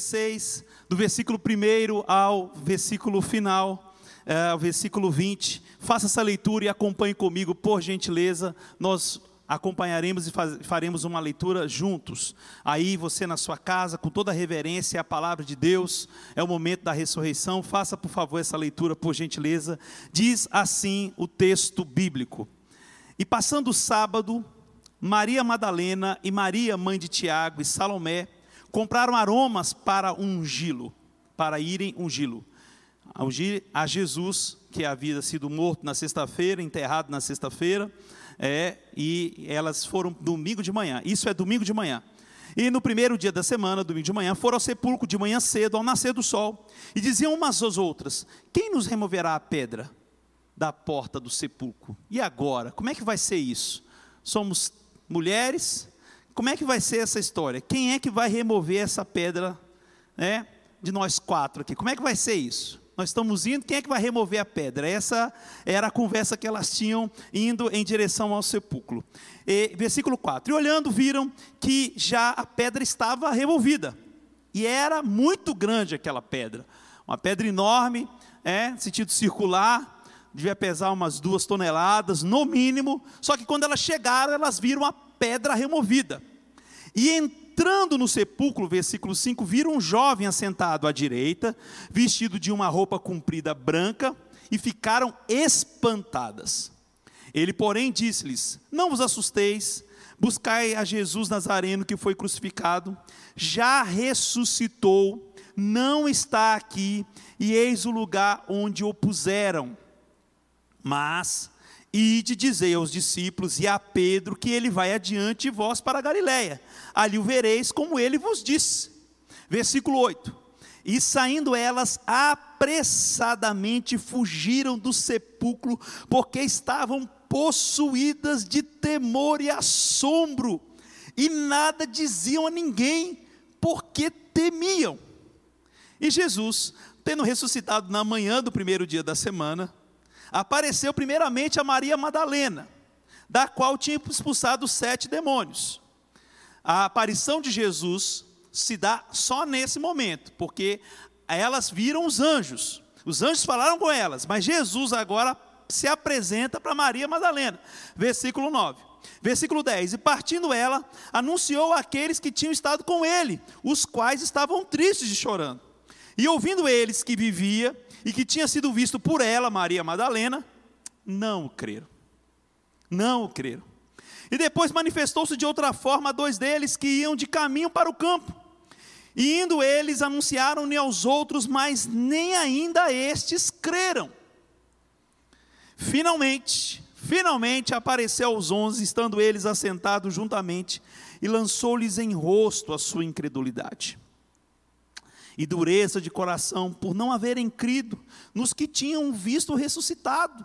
capítulo 16, do versículo 1 ao versículo final, é, versículo 20. Faça essa leitura e acompanhe comigo, por gentileza. Nós acompanharemos e faz, faremos uma leitura juntos. Aí você na sua casa, com toda a reverência, é a palavra de Deus, é o momento da ressurreição. Faça, por favor, essa leitura, por gentileza. Diz assim o texto bíblico. E passando o sábado, Maria Madalena e Maria, mãe de Tiago e Salomé, compraram aromas para ungí-lo, para irem ungí-lo. Ungir a Jesus, que havia sido morto na sexta-feira, enterrado na sexta-feira, é, e elas foram domingo de manhã. Isso é domingo de manhã. E no primeiro dia da semana, domingo de manhã, foram ao sepulcro de manhã cedo, ao nascer do sol, e diziam umas às outras: Quem nos removerá a pedra da porta do sepulcro? E agora? Como é que vai ser isso? Somos mulheres, como é que vai ser essa história? Quem é que vai remover essa pedra né, de nós quatro aqui? Como é que vai ser isso? Nós estamos indo, quem é que vai remover a pedra? Essa era a conversa que elas tinham indo em direção ao sepulcro. E, versículo 4: E olhando, viram que já a pedra estava removida, e era muito grande aquela pedra, uma pedra enorme, é, sentido circular, devia pesar umas duas toneladas, no mínimo. Só que quando elas chegaram, elas viram a pedra removida. E entrando no sepulcro, versículo 5, viram um jovem assentado à direita, vestido de uma roupa comprida branca, e ficaram espantadas. Ele, porém, disse-lhes: Não vos assusteis, buscai a Jesus Nazareno que foi crucificado, já ressuscitou, não está aqui, e eis o lugar onde o puseram. Mas Ide dizer aos discípulos e a Pedro que ele vai adiante de vós para Galiléia. Ali o vereis como ele vos disse. Versículo 8. E saindo elas apressadamente fugiram do sepulcro, porque estavam possuídas de temor e assombro, e nada diziam a ninguém, porque temiam. E Jesus, tendo ressuscitado na manhã do primeiro dia da semana, apareceu primeiramente a Maria Madalena, da qual tinha expulsado sete demônios. A aparição de Jesus se dá só nesse momento, porque elas viram os anjos. Os anjos falaram com elas, mas Jesus agora se apresenta para Maria Madalena. Versículo 9. Versículo 10: E partindo ela, anunciou àqueles que tinham estado com ele, os quais estavam tristes e chorando. E ouvindo eles que vivia e que tinha sido visto por ela, Maria Madalena, não o creram. Não o creram. E depois manifestou-se de outra forma a dois deles que iam de caminho para o campo. E indo eles, anunciaram-lhe aos outros, mas nem ainda estes creram. Finalmente, finalmente apareceu aos onze, estando eles assentados juntamente, e lançou-lhes em rosto a sua incredulidade e dureza de coração por não haverem crido nos que tinham visto ressuscitado.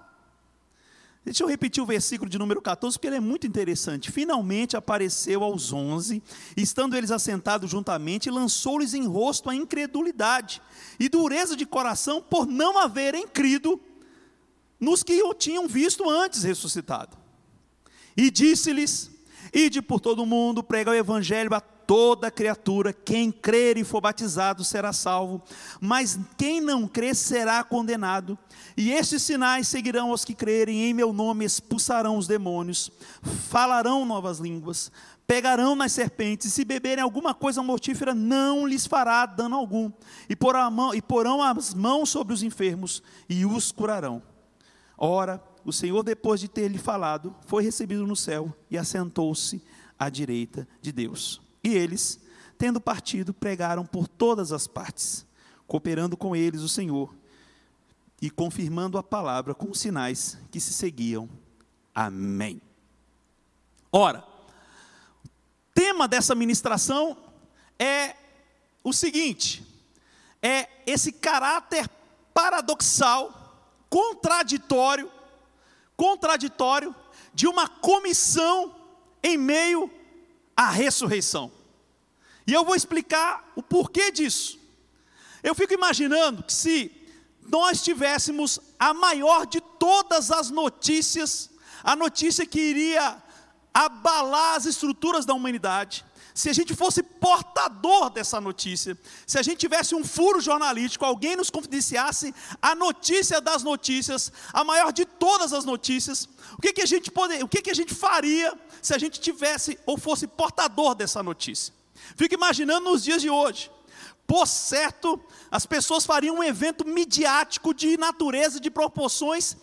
Deixa eu repetir o versículo de número 14, porque ele é muito interessante. Finalmente apareceu aos onze, estando eles assentados juntamente, lançou-lhes em rosto a incredulidade e dureza de coração por não haverem crido nos que o tinham visto antes ressuscitado. E disse-lhes: Ide por todo o mundo, prega o evangelho a toda criatura, quem crer e for batizado será salvo, mas quem não crer será condenado. E estes sinais seguirão os que crerem, em meu nome expulsarão os demônios, falarão novas línguas, pegarão nas serpentes, e se beberem alguma coisa mortífera, não lhes fará dano algum, e, mão, e porão as mãos sobre os enfermos, e os curarão. Ora, o Senhor, depois de ter lhe falado, foi recebido no céu e assentou-se à direita de Deus. E eles, tendo partido, pregaram por todas as partes, cooperando com eles o Senhor e confirmando a palavra com os sinais que se seguiam. Amém. Ora, o tema dessa ministração é o seguinte: é esse caráter paradoxal, contraditório, contraditório de uma comissão em meio à ressurreição. E eu vou explicar o porquê disso. Eu fico imaginando que se nós tivéssemos a maior de todas as notícias, a notícia que iria abalar as estruturas da humanidade, se a gente fosse portador dessa notícia, se a gente tivesse um furo jornalístico, alguém nos confidenciasse a notícia das notícias, a maior de todas as notícias, o que, que a gente poder, o que, que a gente faria se a gente tivesse ou fosse portador dessa notícia? Fico imaginando nos dias de hoje. Por certo, as pessoas fariam um evento midiático de natureza, de proporções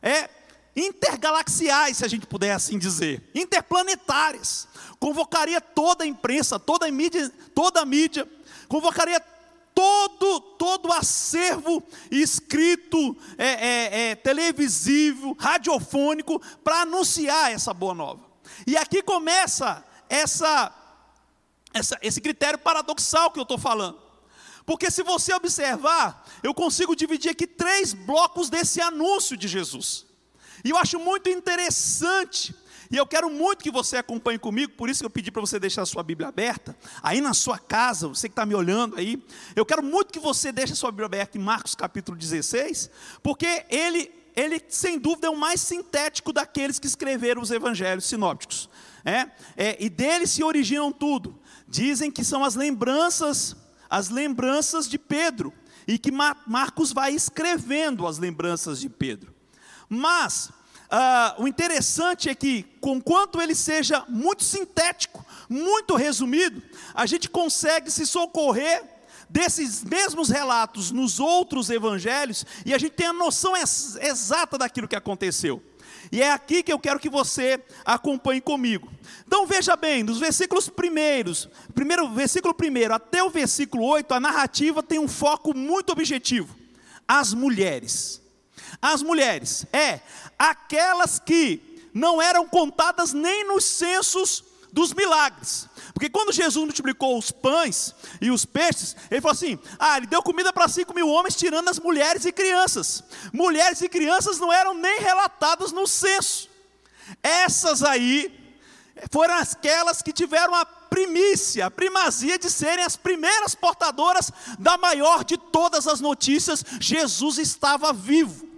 é, intergalaxiais, se a gente puder assim dizer, interplanetárias. Convocaria toda a imprensa, toda a mídia, toda a mídia, convocaria todo todo o acervo escrito, é, é, é, televisivo, radiofônico, para anunciar essa boa nova. E aqui começa essa, essa, esse critério paradoxal que eu estou falando. Porque se você observar, eu consigo dividir aqui três blocos desse anúncio de Jesus. E eu acho muito interessante, e eu quero muito que você acompanhe comigo, por isso que eu pedi para você deixar a sua Bíblia aberta, aí na sua casa, você que está me olhando aí, eu quero muito que você deixe a sua Bíblia aberta em Marcos capítulo 16, porque ele, ele sem dúvida é o mais sintético daqueles que escreveram os evangelhos sinópticos. É, é, e dele se originam tudo. Dizem que são as lembranças, as lembranças de Pedro, e que Marcos vai escrevendo as lembranças de Pedro. Mas ah, o interessante é que, conquanto ele seja muito sintético, muito resumido, a gente consegue se socorrer desses mesmos relatos nos outros evangelhos e a gente tem a noção ex exata daquilo que aconteceu. E é aqui que eu quero que você acompanhe comigo. Então veja bem, dos versículos primeiros, primeiro versículo primeiro até o versículo 8, a narrativa tem um foco muito objetivo: as mulheres. As mulheres, é, aquelas que não eram contadas nem nos censos dos milagres. Porque quando Jesus multiplicou os pães e os peixes, ele falou assim: ah, ele deu comida para cinco mil homens, tirando as mulheres e crianças. Mulheres e crianças não eram nem relatadas no censo. Essas aí foram aquelas que tiveram a primícia, a primazia de serem as primeiras portadoras da maior de todas as notícias: Jesus estava vivo.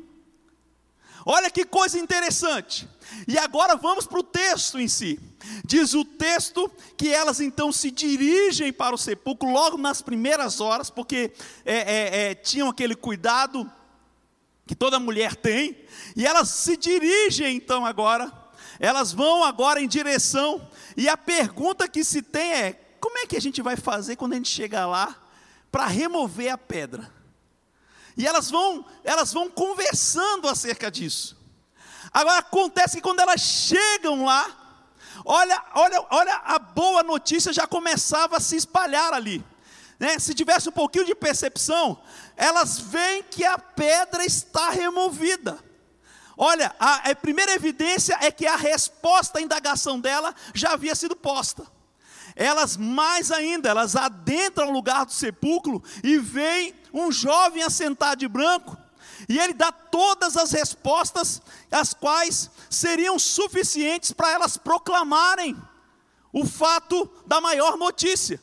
Olha que coisa interessante. E agora vamos para o texto em si. Diz o texto que elas então se dirigem para o sepulcro logo nas primeiras horas, porque é, é, é, tinham aquele cuidado que toda mulher tem, e elas se dirigem então agora, elas vão agora em direção, e a pergunta que se tem é: como é que a gente vai fazer quando a gente chegar lá para remover a pedra? E elas vão, elas vão conversando acerca disso. Agora acontece que quando elas chegam lá, olha, olha, olha a boa notícia já começava a se espalhar ali. Né? Se tivesse um pouquinho de percepção, elas veem que a pedra está removida. Olha, a, a primeira evidência é que a resposta à indagação dela já havia sido posta. Elas mais ainda, elas adentram o lugar do sepulcro e veem um jovem assentado de branco, e ele dá todas as respostas, as quais seriam suficientes para elas proclamarem o fato da maior notícia.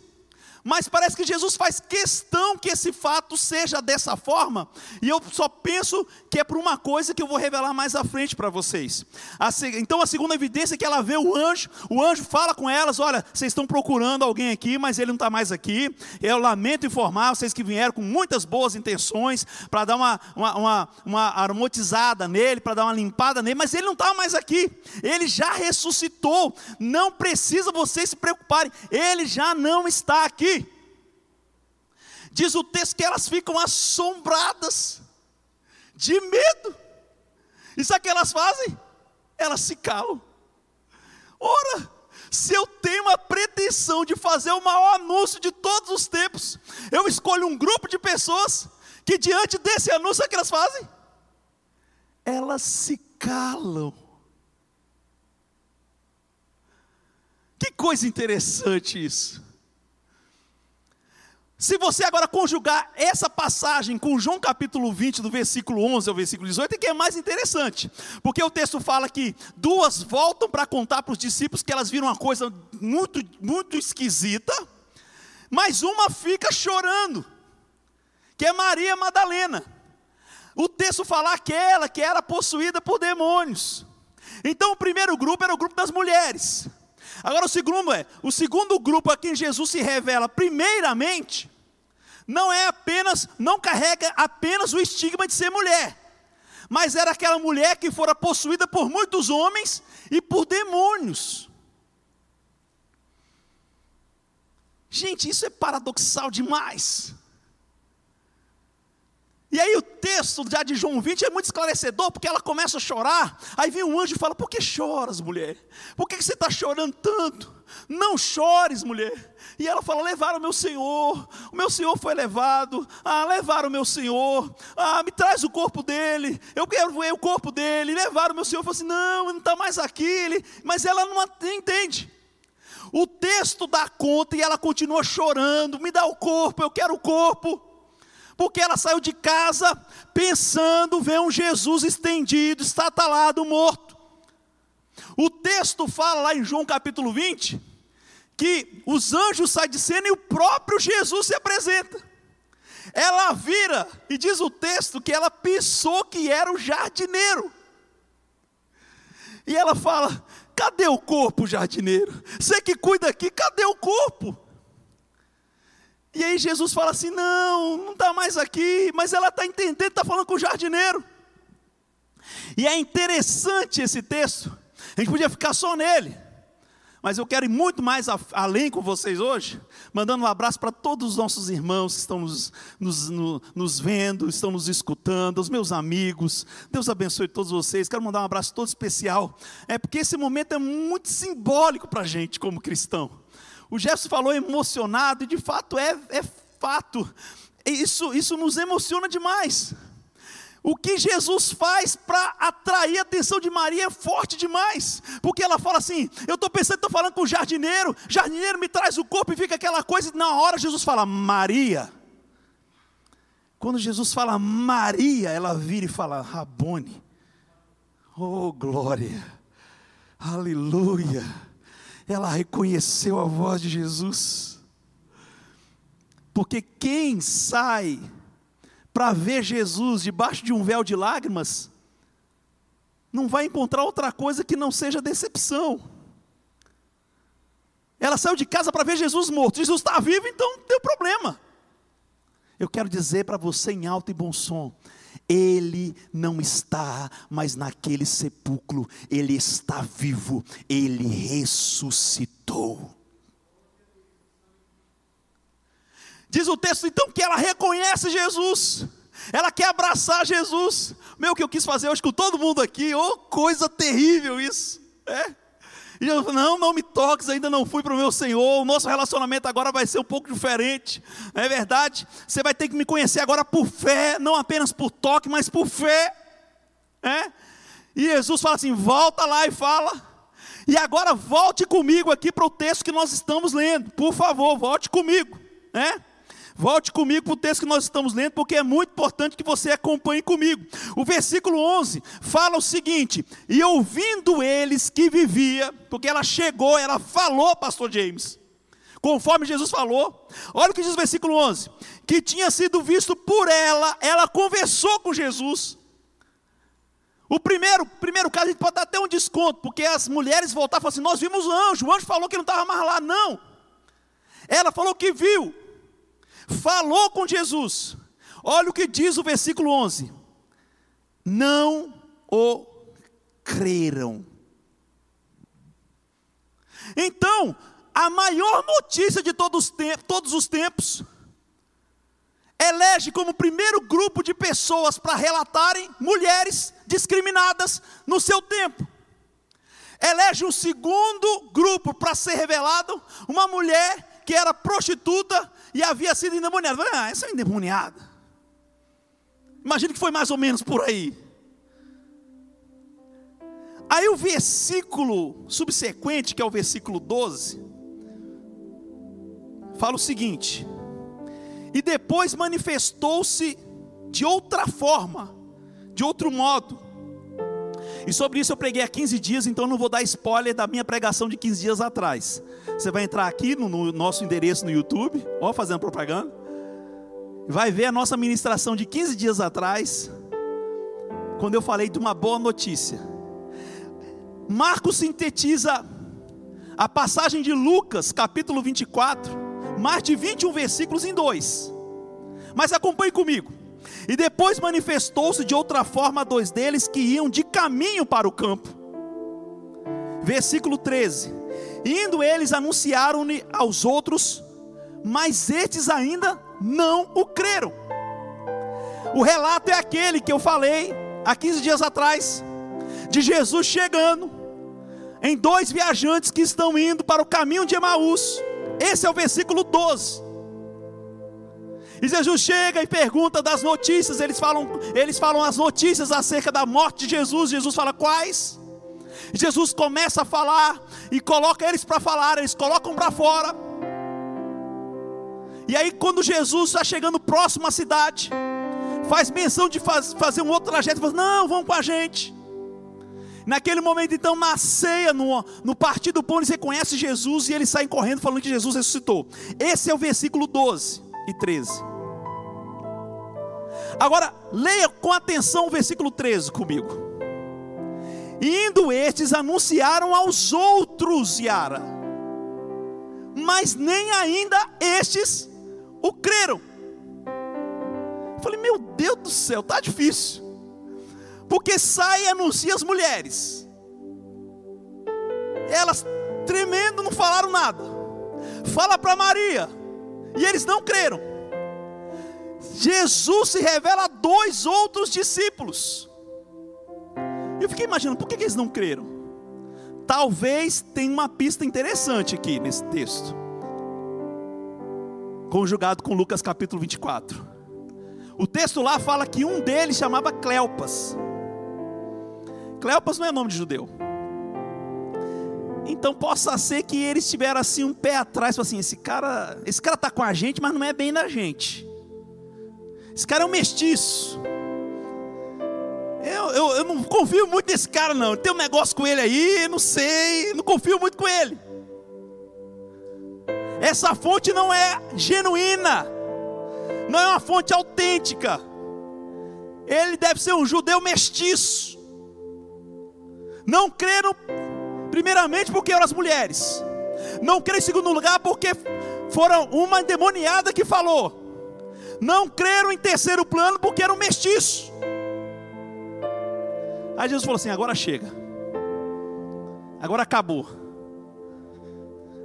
Mas parece que Jesus faz questão que esse fato seja dessa forma, e eu só penso que é por uma coisa que eu vou revelar mais à frente para vocês. Então, a segunda evidência é que ela vê o anjo, o anjo fala com elas: Olha, vocês estão procurando alguém aqui, mas ele não está mais aqui. Eu lamento informar vocês que vieram com muitas boas intenções para dar uma, uma, uma, uma aromatizada nele, para dar uma limpada nele, mas ele não está mais aqui. Ele já ressuscitou. Não precisa vocês se preocuparem, ele já não está aqui. Diz o texto que elas ficam assombradas, de medo. E sabe o que elas fazem? Elas se calam. Ora, se eu tenho a pretensão de fazer o maior anúncio de todos os tempos, eu escolho um grupo de pessoas que diante desse anúncio, o que elas fazem? Elas se calam. Que coisa interessante isso. Se você agora conjugar essa passagem com João capítulo 20, do versículo 11 ao versículo 18, é que é mais interessante, porque o texto fala que duas voltam para contar para os discípulos que elas viram uma coisa muito, muito esquisita, mas uma fica chorando, que é Maria Madalena. O texto fala aquela que era possuída por demônios. Então o primeiro grupo era o grupo das mulheres. Agora o segundo é, o segundo grupo a quem Jesus se revela primeiramente, não é apenas, não carrega apenas o estigma de ser mulher, mas era aquela mulher que fora possuída por muitos homens e por demônios. Gente, isso é paradoxal demais. E aí o texto já de João 20 é muito esclarecedor, porque ela começa a chorar, aí vem um anjo e fala, por que choras, mulher? Por que você está chorando tanto? Não chores, mulher. E ela fala, levaram o meu Senhor, o meu Senhor foi levado, ah, levaram o meu Senhor, ah, me traz o corpo dele, eu quero ver o corpo dele, levaram o meu Senhor, eu falo assim, não, ele não está mais aqui, ele... mas ela não entende. O texto dá conta e ela continua chorando, me dá o corpo, eu quero o corpo. Porque ela saiu de casa pensando ver um Jesus estendido, estatalado, morto. O texto fala lá em João capítulo 20 que os anjos saem de cena e o próprio Jesus se apresenta. Ela vira e diz o texto que ela pensou que era o jardineiro. E ela fala: cadê o corpo, jardineiro? Você que cuida aqui, cadê o corpo? E aí Jesus fala assim: não, não está mais aqui, mas ela está entendendo, está falando com o jardineiro. E é interessante esse texto, a gente podia ficar só nele, mas eu quero ir muito mais além com vocês hoje, mandando um abraço para todos os nossos irmãos que estão nos, nos, no, nos, vendo, estão nos escutando, os meus amigos. Deus abençoe todos vocês. Quero mandar um abraço todo especial, é porque esse momento é muito simbólico para a gente como cristão. O Jefferson falou emocionado, e de fato é, é fato. Isso, isso nos emociona demais. O que Jesus faz para atrair a atenção de Maria é forte demais, porque ela fala assim: Eu estou pensando, estou falando com o jardineiro, jardineiro me traz o corpo e fica aquela coisa, e na hora Jesus fala, Maria. Quando Jesus fala Maria, ela vira e fala, Rabone. Oh, glória, aleluia ela reconheceu a voz de Jesus. Porque quem sai para ver Jesus debaixo de um véu de lágrimas, não vai encontrar outra coisa que não seja decepção. Ela saiu de casa para ver Jesus morto. Jesus está vivo, então não tem problema. Eu quero dizer para você em alto e bom som: ele não está mais naquele sepulcro, ele está vivo, ele ressuscitou. Diz o texto então que ela reconhece Jesus, ela quer abraçar Jesus. Meu, o que eu quis fazer hoje com todo mundo aqui, oh, coisa terrível isso, é? E eu não, não me toques, ainda não fui para o meu Senhor, o nosso relacionamento agora vai ser um pouco diferente. Não é verdade? Você vai ter que me conhecer agora por fé, não apenas por toque, mas por fé. É? E Jesus fala assim: volta lá e fala. E agora volte comigo aqui para o texto que nós estamos lendo. Por favor, volte comigo. É? Volte comigo para o texto que nós estamos lendo, porque é muito importante que você acompanhe comigo. O versículo 11 fala o seguinte: E ouvindo eles que vivia, porque ela chegou, ela falou, pastor James, conforme Jesus falou. Olha o que diz o versículo 11: Que tinha sido visto por ela, ela conversou com Jesus. O primeiro, primeiro caso, a gente pode dar até um desconto, porque as mulheres voltaram e falaram assim: Nós vimos o anjo, o anjo falou que não estava mais lá. Não. Ela falou que viu falou com Jesus. Olha o que diz o versículo 11: Não o creram. Então, a maior notícia de todos os, tempos, todos os tempos elege como primeiro grupo de pessoas para relatarem mulheres discriminadas no seu tempo. Elege um segundo grupo para ser revelado uma mulher que era prostituta e havia sido endemoniada. Ah, essa é endemoniada. Imagina que foi mais ou menos por aí. Aí o versículo subsequente, que é o versículo 12, fala o seguinte: E depois manifestou-se de outra forma, de outro modo. E sobre isso eu preguei há 15 dias, então não vou dar spoiler da minha pregação de 15 dias atrás. Você vai entrar aqui no, no nosso endereço no YouTube, ó, fazendo propaganda. Vai ver a nossa ministração de 15 dias atrás, quando eu falei de uma boa notícia. Marcos sintetiza a passagem de Lucas, capítulo 24, mais de 21 versículos em dois. Mas acompanhe comigo. E depois manifestou-se de outra forma a dois deles que iam de caminho para o campo. Versículo 13: Indo eles anunciaram-lhe aos outros, mas estes ainda não o creram. O relato é aquele que eu falei há 15 dias atrás, de Jesus chegando em dois viajantes que estão indo para o caminho de Emaús. Esse é o versículo 12. E Jesus chega e pergunta das notícias, eles falam, eles falam as notícias acerca da morte de Jesus. Jesus fala quais? Jesus começa a falar e coloca eles para falar, eles colocam para fora. E aí, quando Jesus está chegando próximo à cidade, faz menção de faz, fazer um outro trajeto, fala, não, vão com a gente. Naquele momento, então, na ceia, no, no partido do pão, eles reconhecem Jesus e eles saem correndo falando que Jesus ressuscitou. Esse é o versículo 12 e 13. Agora, leia com atenção o versículo 13 comigo. Indo estes, anunciaram aos outros, Yara, mas nem ainda estes o creram. Eu falei, meu Deus do céu, tá difícil. Porque sai e anuncia as mulheres. Elas tremendo não falaram nada. Fala para Maria. E eles não creram. Jesus se revela a dois outros discípulos. Eu fiquei imaginando, por que eles não creram? Talvez tenha uma pista interessante aqui nesse texto, conjugado com Lucas capítulo 24. O texto lá fala que um deles chamava Cleopas. Cleopas não é nome de judeu. Então possa ser que eles tiveram assim um pé atrás, assim, esse cara, esse cara tá com a gente, mas não é bem da gente. Esse cara é um mestiço. Eu, eu, eu não confio muito nesse cara, não. Tem um negócio com ele aí, não sei, não confio muito com ele. Essa fonte não é genuína não é uma fonte autêntica. Ele deve ser um judeu mestiço. Não creram, primeiramente, porque eram as mulheres. Não creram em segundo lugar, porque foram uma endemoniada que falou. Não creram em terceiro plano, porque eram mestiços. Aí Jesus falou assim: agora chega. Agora acabou.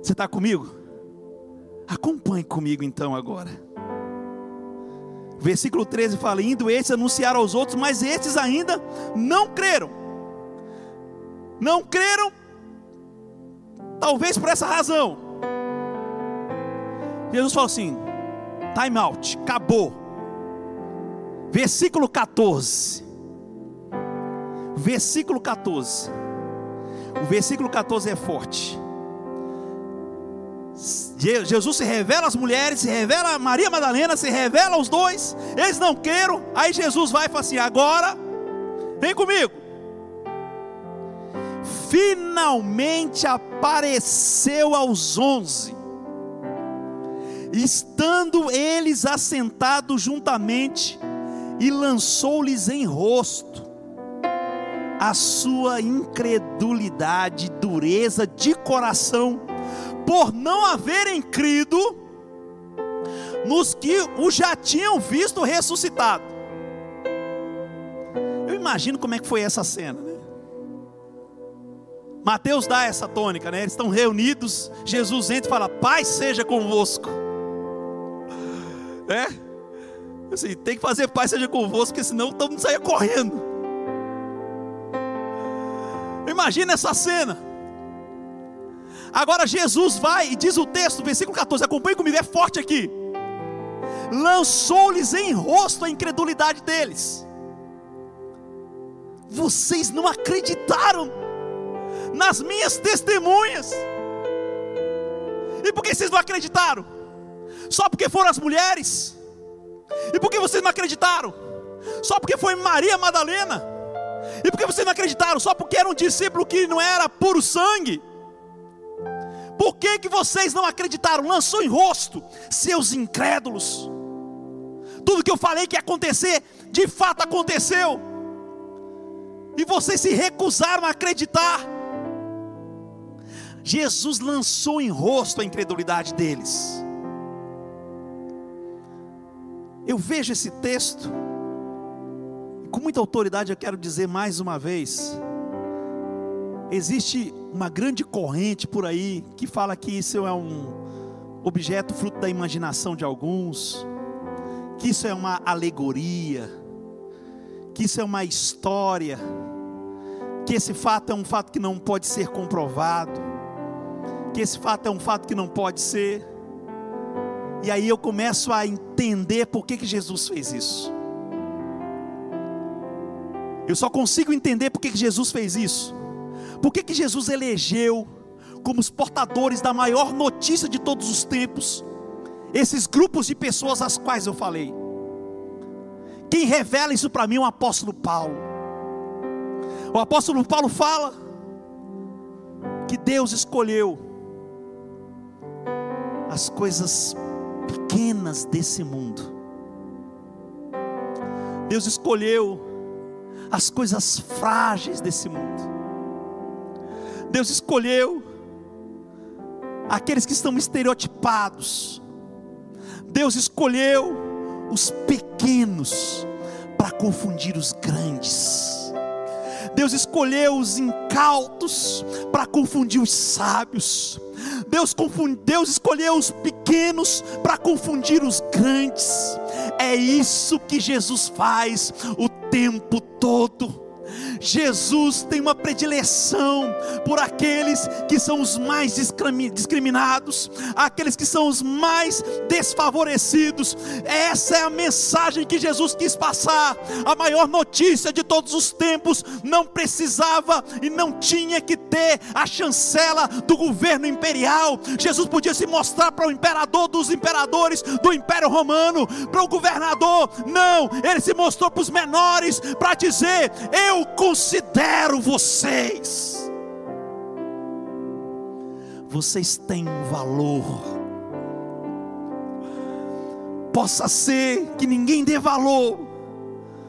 Você está comigo? Acompanhe comigo então agora. Versículo 13 fala: Indo estes anunciar aos outros, mas estes ainda não creram. Não creram, talvez por essa razão. Jesus falou assim: time out, acabou. Versículo 14. Versículo 14. O versículo 14 é forte. Jesus se revela às mulheres, se revela a Maria Madalena, se revela aos dois. Eles não queiram. Aí Jesus vai e fala assim: agora, vem comigo. Finalmente apareceu aos onze, estando eles assentados juntamente, e lançou-lhes em rosto a sua incredulidade, dureza de coração por não haverem crido nos que o já tinham visto ressuscitado. Eu imagino como é que foi essa cena, né? Mateus dá essa tônica, né? Eles estão reunidos, Jesus entra e fala: Pai seja convosco. É? Assim, tem que fazer Pai seja convosco, porque senão mundo saia correndo. Imagina essa cena. Agora Jesus vai e diz o texto, versículo 14, acompanhe comigo, é forte aqui. Lançou-lhes em rosto a incredulidade deles. Vocês não acreditaram nas minhas testemunhas. E por que vocês não acreditaram? Só porque foram as mulheres? E por que vocês não acreditaram? Só porque foi Maria Madalena? E por que vocês não acreditaram? Só porque era um discípulo que não era puro sangue? Por que, que vocês não acreditaram? Lançou em rosto, seus incrédulos. Tudo que eu falei que ia acontecer, de fato aconteceu. E vocês se recusaram a acreditar. Jesus lançou em rosto a incredulidade deles. Eu vejo esse texto, e com muita autoridade eu quero dizer mais uma vez: existe uma grande corrente por aí que fala que isso é um objeto fruto da imaginação de alguns, que isso é uma alegoria, que isso é uma história, que esse fato é um fato que não pode ser comprovado, que esse fato é um fato que não pode ser. E aí eu começo a entender por que, que Jesus fez isso. Eu só consigo entender por que, que Jesus fez isso. Por que, que Jesus elegeu como os portadores da maior notícia de todos os tempos, esses grupos de pessoas às quais eu falei. Quem revela isso para mim é o apóstolo Paulo. O apóstolo Paulo fala que Deus escolheu as coisas pequenas desse mundo. Deus escolheu as coisas frágeis desse mundo. Deus escolheu aqueles que estão estereotipados. Deus escolheu os pequenos para confundir os grandes. Deus escolheu os incautos para confundir os sábios. Deus, Deus escolheu os pequenos para confundir os grandes. É isso que Jesus faz o tempo todo. Jesus tem uma predileção por aqueles que são os mais discriminados, aqueles que são os mais desfavorecidos. Essa é a mensagem que Jesus quis passar. A maior notícia de todos os tempos não precisava e não tinha que ter a chancela do governo imperial. Jesus podia se mostrar para o imperador dos imperadores do Império Romano, para o governador. Não, ele se mostrou para os menores para dizer: Eu considero vocês. Vocês têm um valor. Possa ser que ninguém dê valor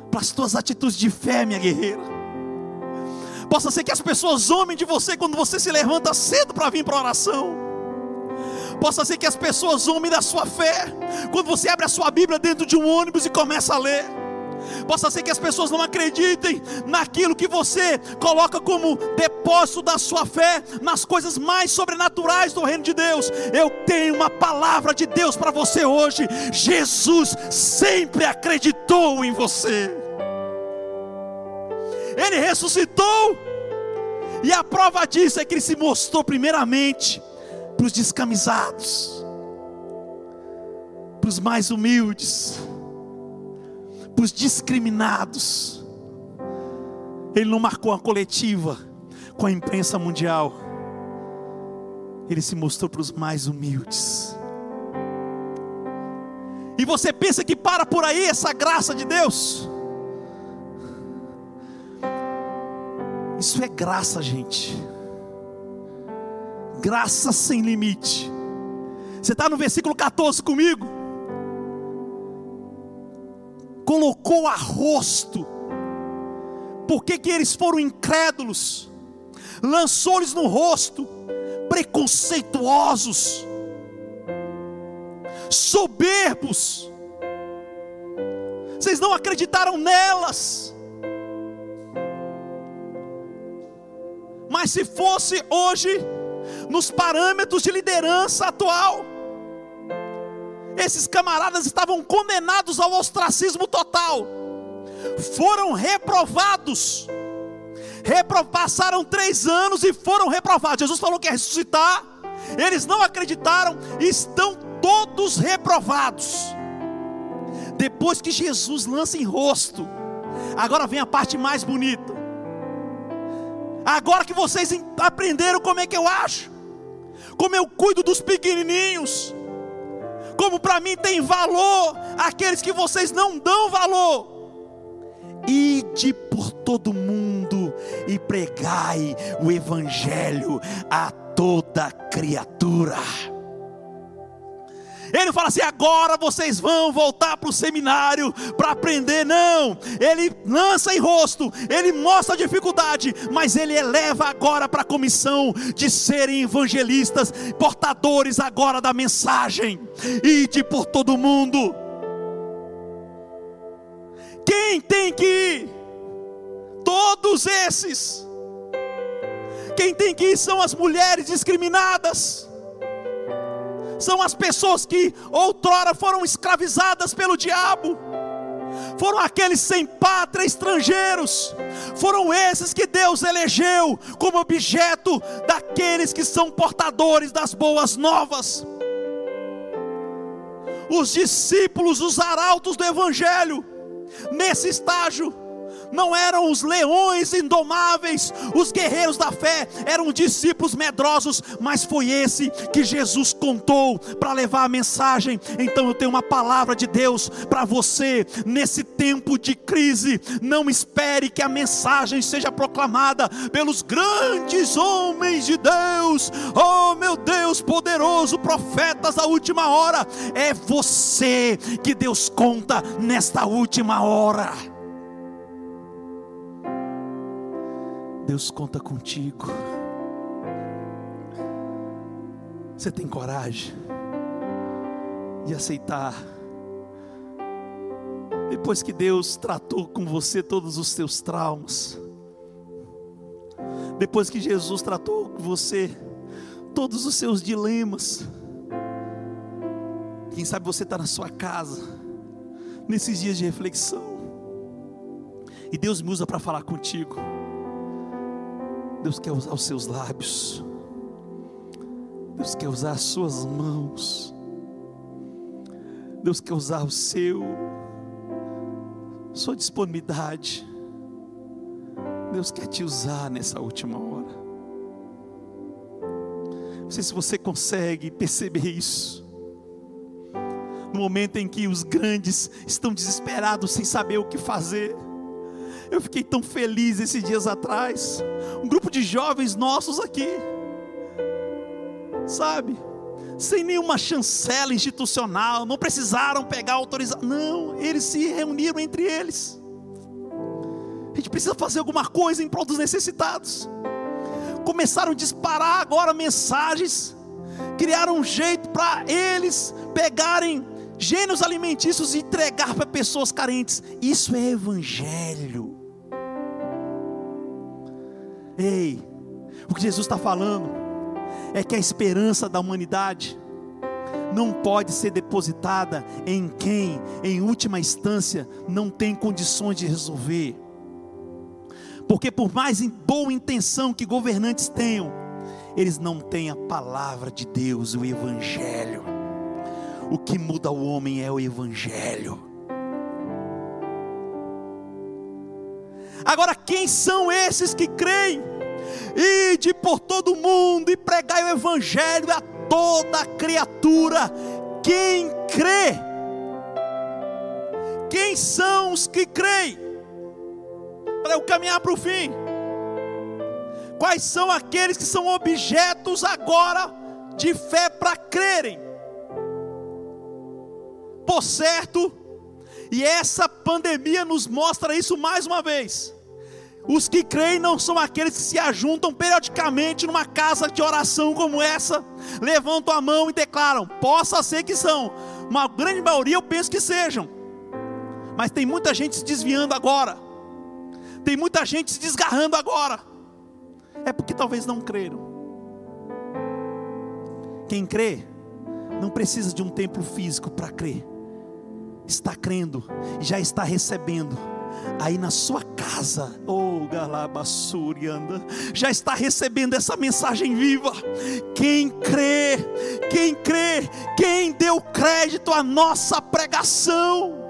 para as tuas atitudes de fé, minha guerreira. Possa ser que as pessoas zombem de você quando você se levanta cedo para vir para a oração. Possa ser que as pessoas zombem da sua fé quando você abre a sua Bíblia dentro de um ônibus e começa a ler. Possa ser que as pessoas não acreditem naquilo que você coloca como depósito da sua fé, nas coisas mais sobrenaturais do reino de Deus. Eu tenho uma palavra de Deus para você hoje. Jesus sempre acreditou em você. Ele ressuscitou. E a prova disso é que ele se mostrou primeiramente para os descamisados, para os mais humildes para os discriminados. Ele não marcou uma coletiva com a imprensa mundial. Ele se mostrou para os mais humildes. E você pensa que para por aí essa graça de Deus? Isso é graça, gente. Graça sem limite. Você está no versículo 14 comigo? Colocou a rosto. Por que, que eles foram incrédulos? Lançou-lhes no rosto, preconceituosos, soberbos. Vocês não acreditaram nelas. Mas se fosse hoje, nos parâmetros de liderança atual, esses camaradas estavam condenados ao ostracismo total, foram reprovados. Repro passaram três anos e foram reprovados. Jesus falou que ia ressuscitar, eles não acreditaram, estão todos reprovados. Depois que Jesus lança em rosto, agora vem a parte mais bonita. Agora que vocês aprenderam como é que eu acho, como eu cuido dos pequenininhos, como para mim tem valor aqueles que vocês não dão valor. Ide por todo mundo e pregai o Evangelho a toda criatura. Ele fala assim: agora vocês vão voltar para o seminário para aprender. Não, ele lança em rosto, ele mostra a dificuldade, mas ele eleva agora para a comissão de serem evangelistas, portadores agora da mensagem, e de por todo mundo. Quem tem que ir? Todos esses. Quem tem que ir são as mulheres discriminadas. São as pessoas que outrora foram escravizadas pelo diabo. Foram aqueles sem pátria estrangeiros. Foram esses que Deus elegeu como objeto daqueles que são portadores das boas novas. Os discípulos, os arautos do evangelho, nesse estágio, não eram os leões indomáveis, os guerreiros da fé, eram discípulos medrosos, mas foi esse que Jesus contou para levar a mensagem. Então eu tenho uma palavra de Deus para você nesse tempo de crise. Não espere que a mensagem seja proclamada pelos grandes homens de Deus. Oh, meu Deus poderoso, profetas da última hora. É você que Deus conta nesta última hora. Deus conta contigo. Você tem coragem de aceitar. Depois que Deus tratou com você todos os seus traumas, depois que Jesus tratou com você todos os seus dilemas, quem sabe você está na sua casa, nesses dias de reflexão, e Deus me usa para falar contigo. Deus quer usar os seus lábios. Deus quer usar as suas mãos. Deus quer usar o seu sua disponibilidade. Deus quer te usar nessa última hora. Não sei se você consegue perceber isso. No momento em que os grandes estão desesperados sem saber o que fazer. Eu fiquei tão feliz esses dias atrás. Um grupo de jovens nossos aqui, sabe? Sem nenhuma chancela institucional, não precisaram pegar autorização. Não, eles se reuniram entre eles. A gente precisa fazer alguma coisa em prol dos necessitados. Começaram a disparar agora mensagens, criaram um jeito para eles pegarem gêneros alimentícios e entregar para pessoas carentes. Isso é evangelho. Ei, o que Jesus está falando é que a esperança da humanidade não pode ser depositada em quem, em última instância, não tem condições de resolver. Porque, por mais boa intenção que governantes tenham, eles não têm a palavra de Deus, o Evangelho. O que muda o homem é o Evangelho. Agora, quem são esses que creem? Ide por todo mundo e pregai o Evangelho a toda criatura. Quem crê? Quem são os que creem? Para eu caminhar para o fim. Quais são aqueles que são objetos agora de fé para crerem? Por certo, e essa pandemia nos mostra isso mais uma vez. Os que creem não são aqueles que se ajuntam periodicamente numa casa de oração como essa, levantam a mão e declaram: possa ser que são. Uma grande maioria eu penso que sejam. Mas tem muita gente se desviando agora. Tem muita gente se desgarrando agora. É porque talvez não creram. Quem crê não precisa de um templo físico para crer está crendo, já está recebendo. Aí na sua casa, oh Galabassurianda, já está recebendo essa mensagem viva. Quem crê, quem crê, quem deu crédito à nossa pregação.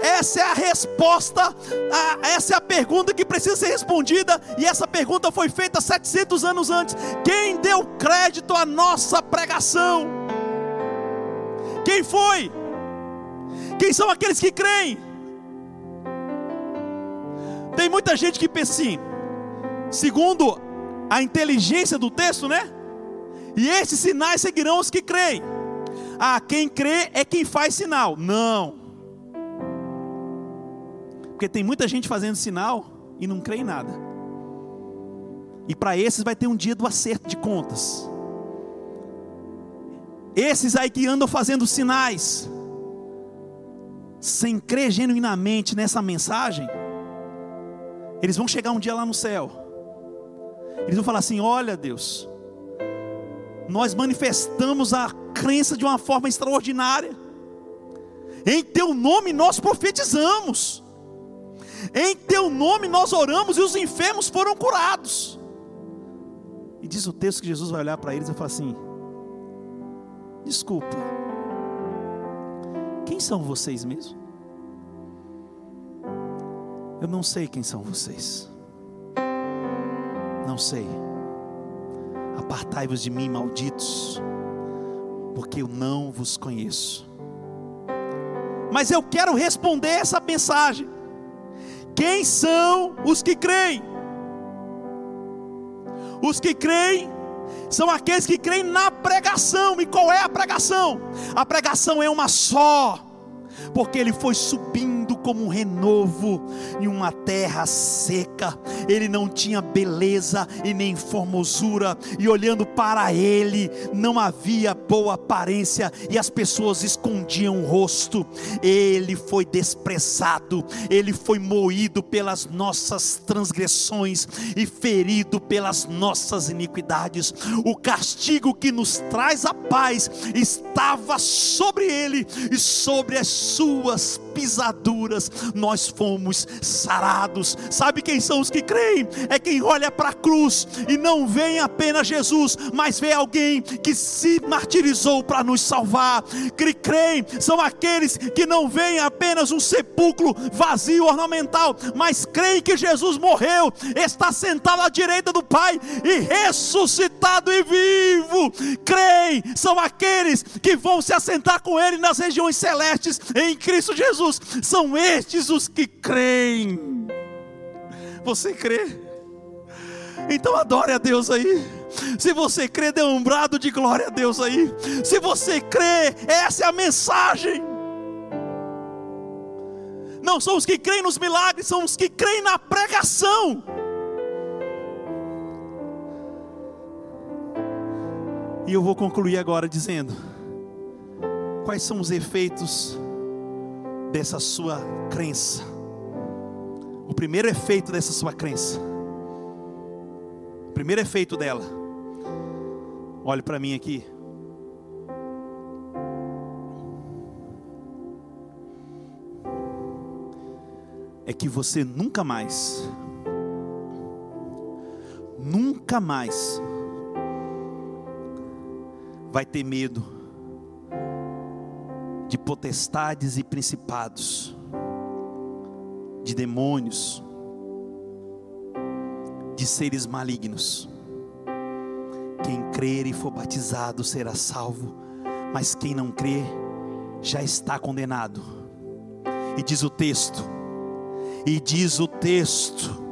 Essa é a resposta, a, essa é a pergunta que precisa ser respondida, e essa pergunta foi feita 700 anos antes. Quem deu crédito à nossa pregação? Quem foi? Quem são aqueles que creem? Tem muita gente que pensa assim, segundo a inteligência do texto, né? E esses sinais seguirão os que creem. Ah, quem crê é quem faz sinal. Não. Porque tem muita gente fazendo sinal e não crê em nada. E para esses vai ter um dia do acerto de contas. Esses aí que andam fazendo sinais, sem crer genuinamente nessa mensagem, eles vão chegar um dia lá no céu. Eles vão falar assim: Olha, Deus, nós manifestamos a crença de uma forma extraordinária. Em Teu nome nós profetizamos. Em Teu nome nós oramos e os enfermos foram curados. E diz o texto que Jesus vai olhar para eles e falar assim: Desculpa, quem são vocês mesmo? Eu não sei quem são vocês. Não sei. Apartai-vos de mim, malditos, porque eu não vos conheço. Mas eu quero responder essa mensagem. Quem são os que creem? Os que creem são aqueles que creem na pregação. E qual é a pregação? A pregação é uma só, porque ele foi subindo como um renovo em uma terra seca. Ele não tinha beleza e nem formosura, e olhando para ele, não havia boa aparência, e as pessoas escondiam o rosto. Ele foi desprezado, ele foi moído pelas nossas transgressões e ferido pelas nossas iniquidades. O castigo que nos traz a paz estava sobre ele e sobre as suas pisaduras nós fomos sarados. Sabe quem são os que creem? É quem olha para a cruz e não vê apenas Jesus, mas vê alguém que se martirizou para nos salvar. Que creem são aqueles que não veem apenas um sepulcro vazio, ornamental, mas creem que Jesus morreu, está sentado à direita do Pai e ressuscitado e vivo. Creem são aqueles que vão se assentar com Ele nas regiões celestes em Cristo Jesus. São estes os que creem. Você crê? Então adore a Deus aí. Se você crê, dê um brado de glória a Deus aí. Se você crê, essa é a mensagem. Não são os que creem nos milagres, são os que creem na pregação. E eu vou concluir agora dizendo: quais são os efeitos dessa sua crença. O primeiro efeito dessa sua crença. O primeiro efeito dela. Olhe para mim aqui. É que você nunca mais, nunca mais vai ter medo de potestades e principados, de demônios, de seres malignos. Quem crer e for batizado será salvo, mas quem não crer já está condenado. E diz o texto, e diz o texto,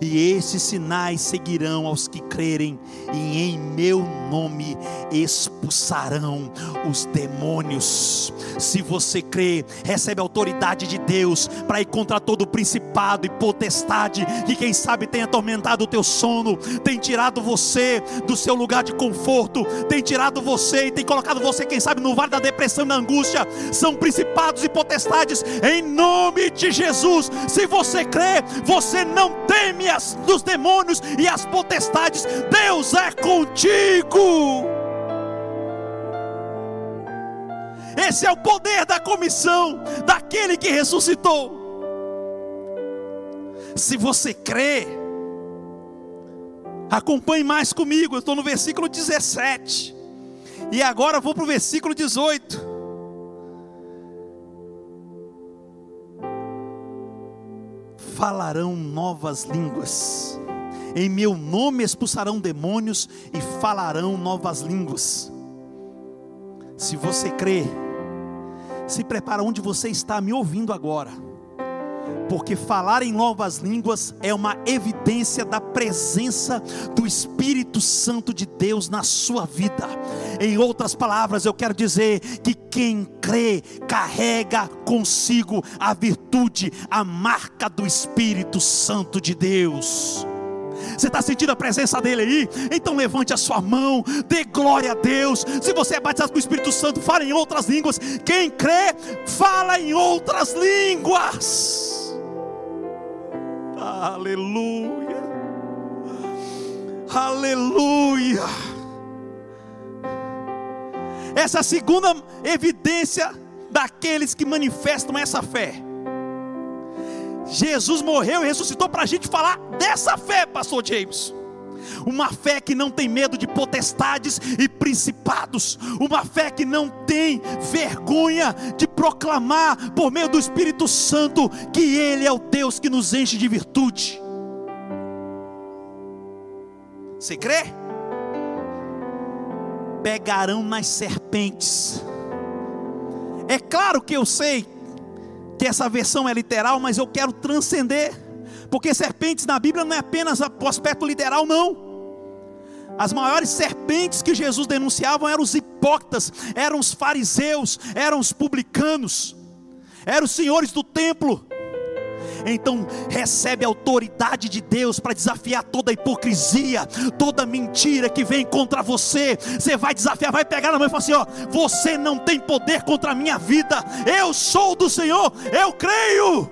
e esses sinais seguirão aos que crerem, e em meu nome expulsarão os demônios. Se você crê, recebe a autoridade de Deus para ir contra todo principado e potestade que, quem sabe, tem atormentado o teu sono, tem tirado você do seu lugar de conforto, tem tirado você e tem colocado você, quem sabe, no vale da depressão e da angústia. São principados e potestades em nome de Jesus. Se você crê, você não teme as, dos demônios e as potestades, Deus é contigo. Esse é o poder da comissão daquele que ressuscitou. Se você crê, acompanhe mais comigo. Eu estou no versículo 17. E agora vou para o versículo 18. Falarão novas línguas, em meu nome expulsarão demônios e falarão novas línguas. Se você crê, se prepara onde você está me ouvindo agora. Porque falar em novas línguas é uma evidência da presença do Espírito Santo de Deus na sua vida. Em outras palavras, eu quero dizer que quem crê carrega consigo a virtude, a marca do Espírito Santo de Deus. Você está sentindo a presença dele aí? Então levante a sua mão, dê glória a Deus. Se você é batizado com o Espírito Santo, fala em outras línguas. Quem crê, fala em outras línguas. Aleluia. Aleluia. Essa é segunda evidência daqueles que manifestam essa fé. Jesus morreu e ressuscitou para a gente falar dessa fé, Pastor James. Uma fé que não tem medo de potestades e principados, uma fé que não tem vergonha de proclamar por meio do Espírito Santo que Ele é o Deus que nos enche de virtude. Você crê? Pegarão nas serpentes. É claro que eu sei que essa versão é literal, mas eu quero transcender, porque serpentes na Bíblia não é apenas o aspecto literal, não. As maiores serpentes que Jesus denunciava eram os hipócritas, eram os fariseus, eram os publicanos, eram os senhores do templo. Então recebe a autoridade de Deus para desafiar toda hipocrisia, toda mentira que vem contra você. Você vai desafiar, vai pegar na mão e falar assim: ó, você não tem poder contra a minha vida. Eu sou do Senhor, eu creio.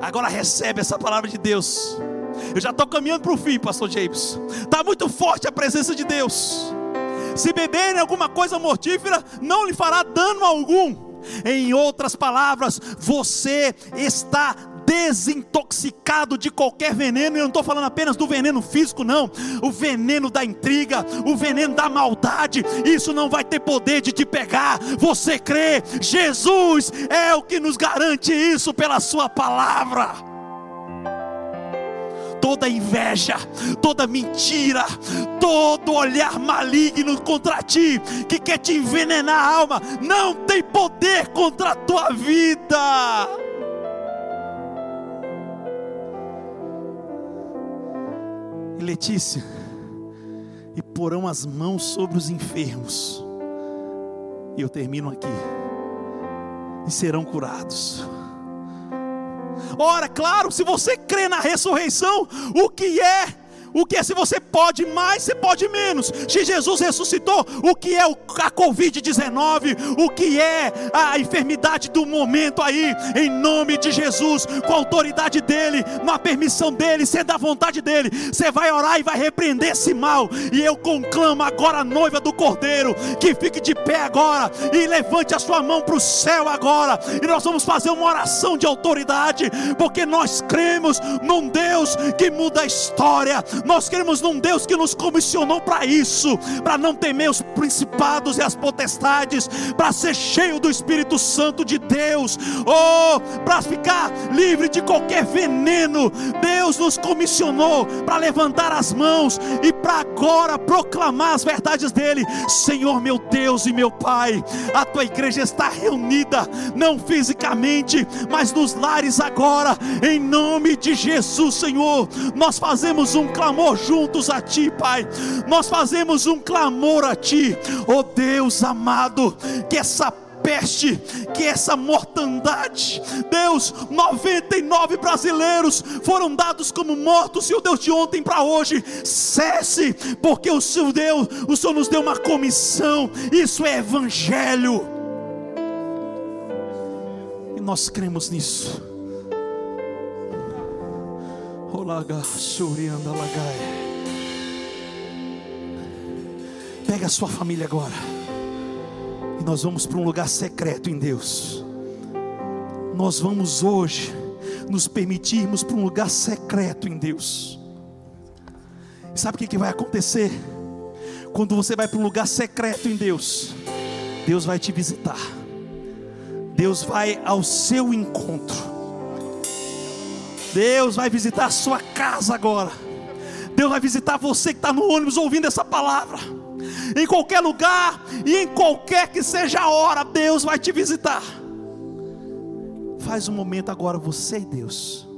Agora recebe essa palavra de Deus. Eu já estou caminhando para o fim, Pastor James. Está muito forte a presença de Deus. Se beberem alguma coisa mortífera, não lhe fará dano algum. Em outras palavras, você está desintoxicado de qualquer veneno, e eu não estou falando apenas do veneno físico, não, o veneno da intriga, o veneno da maldade, isso não vai ter poder de te pegar. Você crê, Jesus é o que nos garante isso pela Sua palavra toda inveja, toda mentira, todo olhar maligno contra ti, que quer te envenenar a alma, não tem poder contra a tua vida. E Letícia, e porão as mãos sobre os enfermos, e eu termino aqui, e serão curados. Ora, claro, se você crê na ressurreição, o que é o que é se você pode mais, você pode menos. Se Jesus ressuscitou, o que é a Covid-19, o que é a enfermidade do momento aí, em nome de Jesus, com a autoridade dele, na permissão dele, sendo a vontade dele, você vai orar e vai repreender esse mal. E eu conclamo agora a noiva do Cordeiro, que fique de pé agora e levante a sua mão para o céu agora. E nós vamos fazer uma oração de autoridade, porque nós cremos num Deus que muda a história, nós queremos num Deus que nos comissionou para isso, para não temer os principados e as potestades, para ser cheio do Espírito Santo de Deus, oh, para ficar livre de qualquer veneno. Deus nos comissionou para levantar as mãos e para agora proclamar as verdades dele. Senhor, meu Deus e meu Pai, a tua igreja está reunida, não fisicamente, mas nos lares agora, em nome de Jesus, Senhor. Nós fazemos um clamor clamor juntos a Ti, Pai. Nós fazemos um clamor a Ti, oh Deus amado, que essa peste, que essa mortandade, Deus, 99 brasileiros foram dados como mortos, e o Deus de ontem para hoje, cesse, porque o Senhor Deus, o Senhor nos deu uma comissão, isso é evangelho. E nós cremos nisso. Pega a sua família agora. E nós vamos para um lugar secreto em Deus. Nós vamos hoje nos permitirmos para um lugar secreto em Deus. sabe o que, que vai acontecer? Quando você vai para um lugar secreto em Deus, Deus vai te visitar. Deus vai ao seu encontro. Deus vai visitar a sua casa agora. Deus vai visitar você que está no ônibus ouvindo essa palavra. Em qualquer lugar e em qualquer que seja a hora, Deus vai te visitar. Faz um momento agora, você e Deus.